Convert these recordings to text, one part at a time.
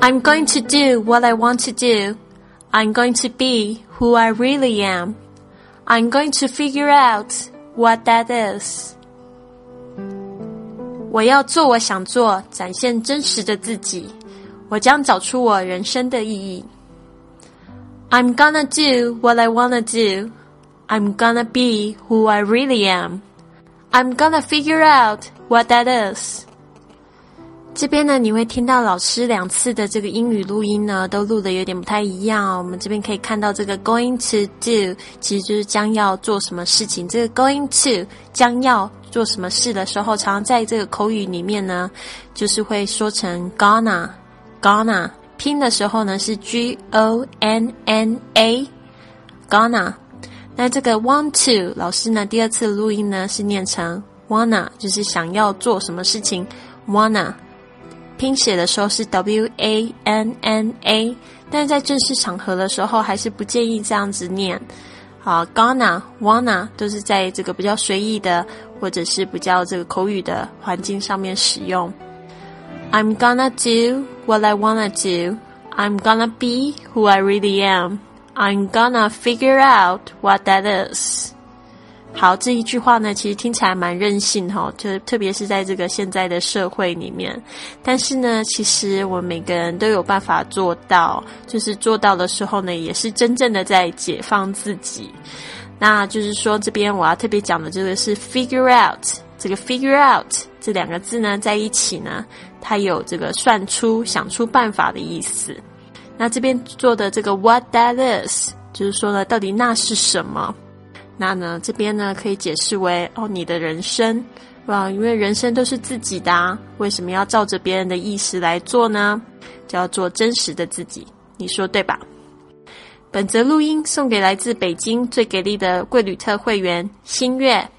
I'm going to do what I want to do. I'm going to be who I really am. I'm going to figure out what that is. 我要做我想做，展现真实的自己。我将找出我人生的意义。I'm gonna do what I wanna do. I'm gonna be who I really am. I'm gonna figure out what that is. 这边呢，你会听到老师两次的这个英语录音呢，都录的有点不太一样哦。我们这边可以看到这个 going to do，其实就是将要做什么事情。这个 going to 将要做什么事的时候，常常在这个口语里面呢，就是会说成 gonna gonna，拼的时候呢是 g o n n a gonna。那这个 want to 老师呢，第二次录音呢是念成 wanna，就是想要做什么事情 wanna。拼写的时候是 W A N N A，但是在正式场合的时候还是不建议这样子念。好，gonna、wanna 都是在这个比较随意的或者是比较这个口语的环境上面使用。I'm gonna do what I wanna do. I'm gonna be who I really am. I'm gonna figure out what that is. 好，这一句话呢，其实听起来蛮任性哈，就特别是在这个现在的社会里面。但是呢，其实我们每个人都有办法做到，就是做到的时候呢，也是真正的在解放自己。那就是说，这边我要特别讲的这个是 figure out，这个 figure out 这两个字呢，在一起呢，它有这个算出、想出办法的意思。那这边做的这个 what that is，就是说呢，到底那是什么？那呢，这边呢可以解释为哦，你的人生，哇，因为人生都是自己的，啊，为什么要照着别人的意思来做呢？就要做真实的自己，你说对吧？本则录音送给来自北京最给力的贵旅特会员新月，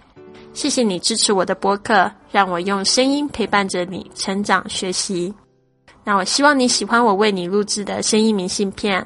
谢谢你支持我的播客，让我用声音陪伴着你成长学习。那我希望你喜欢我为你录制的声音明信片。